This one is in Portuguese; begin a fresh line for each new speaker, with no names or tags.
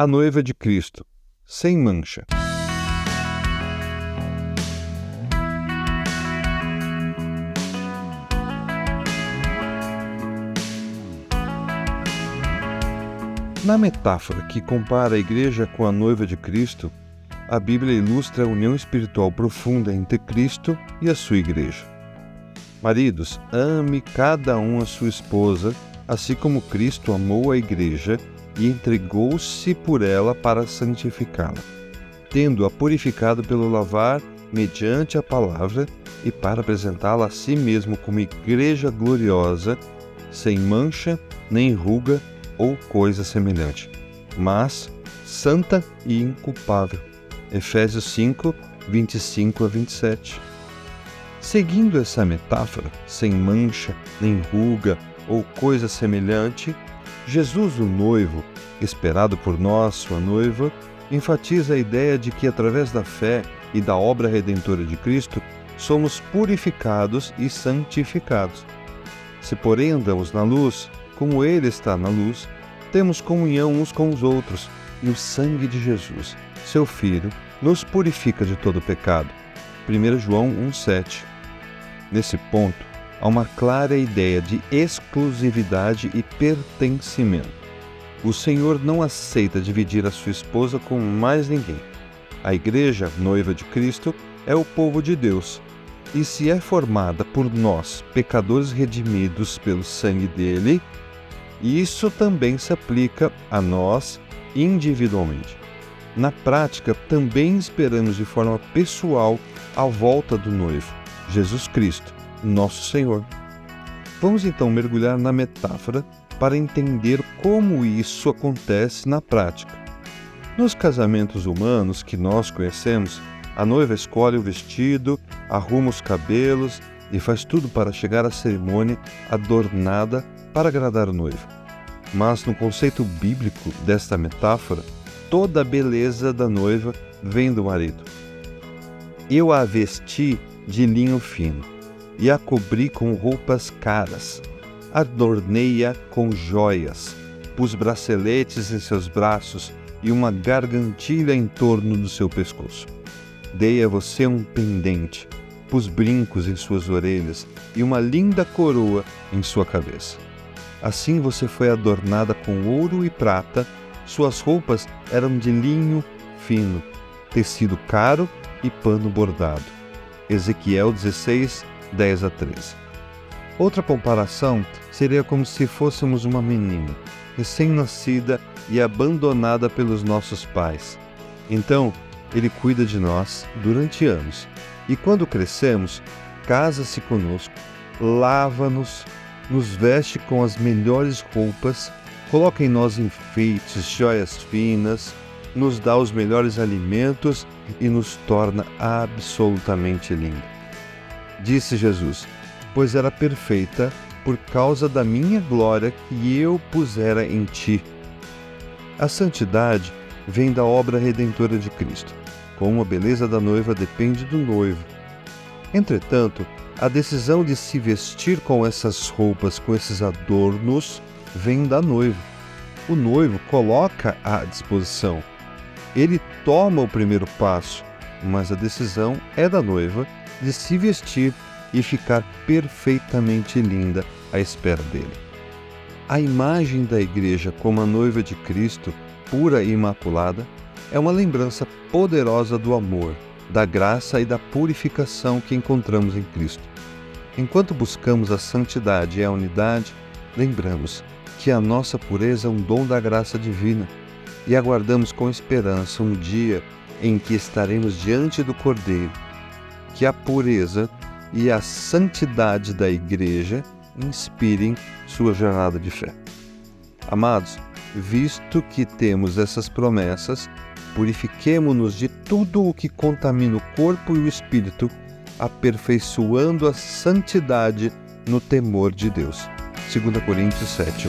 a noiva de Cristo, sem mancha. Na metáfora que compara a igreja com a noiva de Cristo, a Bíblia ilustra a união espiritual profunda entre Cristo e a sua igreja. Maridos, ame cada um a sua esposa, assim como Cristo amou a igreja e entregou-se por ela para santificá-la, tendo-a purificado pelo lavar mediante a palavra e para apresentá-la a si mesmo como igreja gloriosa, sem mancha, nem ruga ou coisa semelhante, mas santa e inculpável. Efésios 5, 25 a 27. Seguindo essa metáfora, sem mancha, nem ruga ou coisa semelhante, Jesus, o noivo, esperado por nós, sua noiva, enfatiza a ideia de que através da fé e da obra redentora de Cristo, somos purificados e santificados. Se, porém, andamos na luz, como Ele está na luz, temos comunhão uns com os outros, e o sangue de Jesus, seu Filho, nos purifica de todo pecado. 1 João 1,7 Nesse ponto, há uma clara ideia de exclusividade e pertencimento. O Senhor não aceita dividir a sua esposa com mais ninguém. A Igreja, noiva de Cristo, é o povo de Deus, e se é formada por nós, pecadores redimidos pelo sangue dele, isso também se aplica a nós individualmente. Na prática, também esperamos de forma pessoal a volta do noivo, Jesus Cristo, nosso Senhor. Vamos então mergulhar na metáfora para entender como isso acontece na prática. Nos casamentos humanos que nós conhecemos, a noiva escolhe o vestido, arruma os cabelos e faz tudo para chegar à cerimônia adornada para agradar o noivo. Mas no conceito bíblico desta metáfora, toda a beleza da noiva vem do marido. Eu a vesti de linho fino e a cobri com roupas caras. Adornei-a com joias, pus braceletes em seus braços e uma gargantilha em torno do seu pescoço. Dei a você um pendente, pus brincos em suas orelhas e uma linda coroa em sua cabeça. Assim você foi adornada com ouro e prata, suas roupas eram de linho fino, tecido caro e pano bordado. Ezequiel 16, 10 a 13. Outra comparação seria como se fôssemos uma menina, recém-nascida e abandonada pelos nossos pais. Então, ele cuida de nós durante anos e quando crescemos, casa-se conosco, lava-nos, nos veste com as melhores roupas, coloca em nós enfeites, joias finas, nos dá os melhores alimentos e nos torna absolutamente linda. Disse Jesus: Pois era perfeita por causa da minha glória que eu pusera em ti. A santidade vem da obra redentora de Cristo. Como a beleza da noiva depende do noivo. Entretanto, a decisão de se vestir com essas roupas, com esses adornos, vem da noiva. O noivo coloca à disposição. Ele toma o primeiro passo, mas a decisão é da noiva de se vestir e ficar perfeitamente linda à espera dele. A imagem da igreja como a noiva de Cristo, pura e imaculada, é uma lembrança poderosa do amor da graça e da purificação que encontramos em Cristo. Enquanto buscamos a santidade e a unidade, lembramos que a nossa pureza é um dom da graça divina e aguardamos com esperança um dia em que estaremos diante do Cordeiro. Que a pureza e a santidade da Igreja inspirem sua jornada de fé. Amados, visto que temos essas promessas, purifiquemo-nos de tudo o que contamina o corpo e o espírito, aperfeiçoando a santidade no temor de Deus. 2 Coríntios 7,